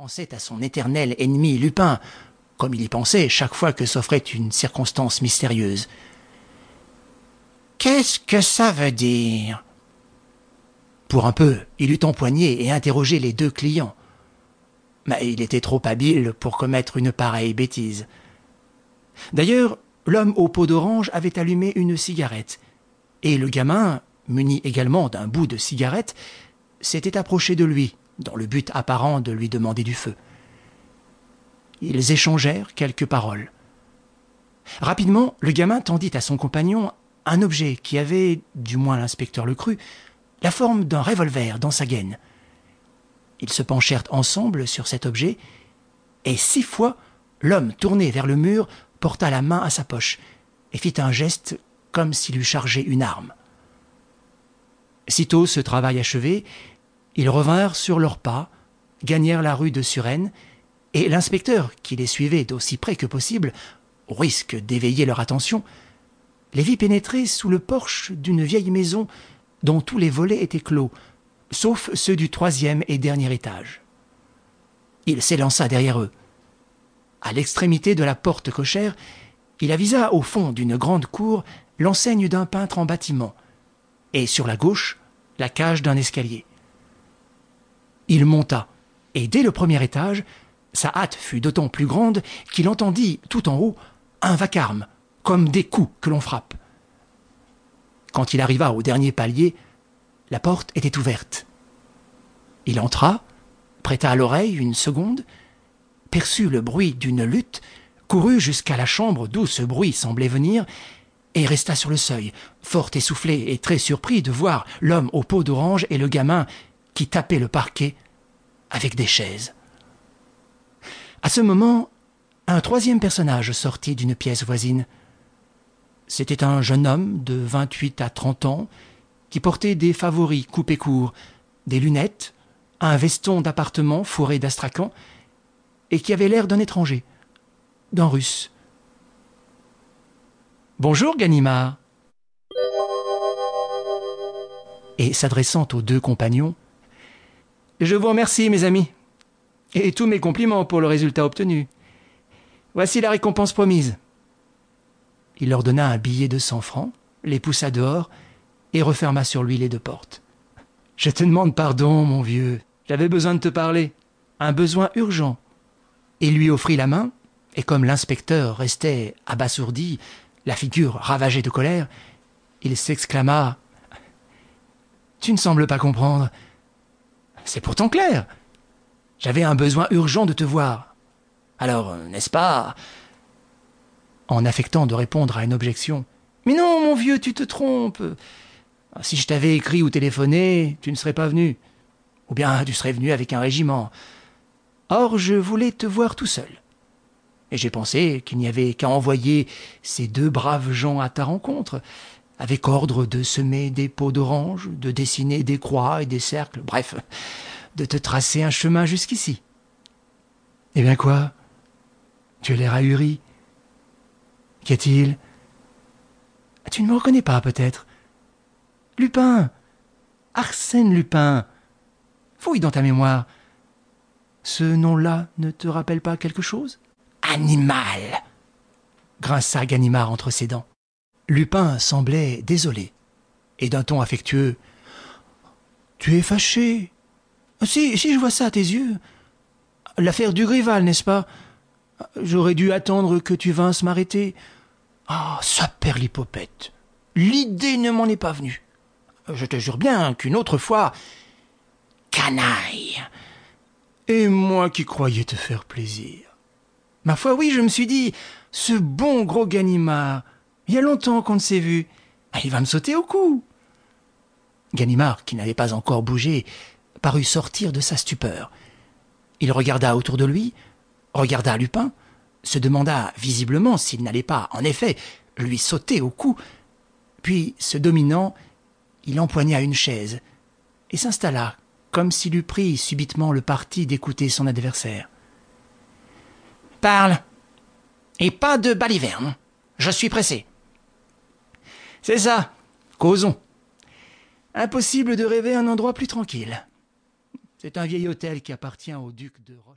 pensait à son éternel ennemi Lupin, comme il y pensait chaque fois que s'offrait une circonstance mystérieuse. Qu'est-ce que ça veut dire? Pour un peu, il eut empoigné et interrogé les deux clients. Mais il était trop habile pour commettre une pareille bêtise. D'ailleurs, l'homme aux peaux d'orange avait allumé une cigarette, et le gamin, muni également d'un bout de cigarette, s'était approché de lui, dans le but apparent de lui demander du feu. Ils échangèrent quelques paroles. Rapidement, le gamin tendit à son compagnon un objet qui avait, du moins l'inspecteur le crut, la forme d'un revolver dans sa gaine. Ils se penchèrent ensemble sur cet objet, et six fois, l'homme tourné vers le mur porta la main à sa poche et fit un geste comme s'il eût chargé une arme. Sitôt ce travail achevé, ils revinrent sur leurs pas, gagnèrent la rue de Suresnes, et l'inspecteur, qui les suivait d'aussi près que possible, au risque d'éveiller leur attention, les vit pénétrer sous le porche d'une vieille maison dont tous les volets étaient clos, sauf ceux du troisième et dernier étage. Il s'élança derrière eux. À l'extrémité de la porte cochère, il avisa au fond d'une grande cour l'enseigne d'un peintre en bâtiment, et sur la gauche, la cage d'un escalier. Il monta, et dès le premier étage, sa hâte fut d'autant plus grande qu'il entendit, tout en haut, un vacarme, comme des coups que l'on frappe. Quand il arriva au dernier palier, la porte était ouverte. Il entra, prêta à l'oreille une seconde, perçut le bruit d'une lutte, courut jusqu'à la chambre d'où ce bruit semblait venir, et resta sur le seuil, fort essoufflé et très surpris de voir l'homme aux peaux d'orange et le gamin qui tapait le parquet avec des chaises. À ce moment, un troisième personnage sortit d'une pièce voisine. C'était un jeune homme de vingt-huit à trente ans qui portait des favoris coupés courts, des lunettes, un veston d'appartement fourré d'astracan, et qui avait l'air d'un étranger, d'un russe. Bonjour, Ganimard. Et s'adressant aux deux compagnons, Je vous remercie, mes amis, et tous mes compliments pour le résultat obtenu. Voici la récompense promise. Il leur donna un billet de cent francs, les poussa dehors et referma sur lui les deux portes. Je te demande pardon, mon vieux. J'avais besoin de te parler. Un besoin urgent. Il lui offrit la main, et comme l'inspecteur restait abasourdi, la figure ravagée de colère, il s'exclama Tu ne sembles pas comprendre. C'est pourtant clair. J'avais un besoin urgent de te voir. Alors, n'est-ce pas? En affectant de répondre à une objection. Mais non, mon vieux, tu te trompes. Si je t'avais écrit ou téléphoné, tu ne serais pas venu. Ou bien tu serais venu avec un régiment. Or, je voulais te voir tout seul et j'ai pensé qu'il n'y avait qu'à envoyer ces deux braves gens à ta rencontre, avec ordre de semer des pots d'orange, de dessiner des croix et des cercles, bref, de te tracer un chemin jusqu'ici. Eh bien quoi? Tu as l'air ahuri. Qu'y a-t-il? Tu ne me reconnais pas, peut-être Lupin Arsène Lupin Fouille dans ta mémoire. Ce nom-là ne te rappelle pas quelque chose? Animal grinça Ganimard entre ses dents. Lupin semblait désolé, et d'un ton affectueux. Tu es fâché Si, si je vois ça à tes yeux. L'affaire du Grival, n'est-ce pas? J'aurais dû attendre que tu vinsses m'arrêter. Ah, ça perd l'hypopète. L'idée ne m'en est pas venue. Je te jure bien qu'une autre fois. Canaille Et moi qui croyais te faire plaisir. Ma foi, oui, je me suis dit, ce bon gros Ganimard, il y a longtemps qu'on ne s'est vu. Ah, il va me sauter au cou. Ganimard, qui n'avait pas encore bougé, parut sortir de sa stupeur. Il regarda autour de lui, regarda Lupin, se demanda visiblement s'il n'allait pas, en effet, lui sauter au cou, puis, se dominant, il empoigna une chaise et s'installa, comme s'il eût pris subitement le parti d'écouter son adversaire. Parle. Et pas de baliverne. Je suis pressé. C'est ça. Causons. Impossible de rêver un endroit plus tranquille. C'est un vieil hôtel qui appartient au duc de Roche.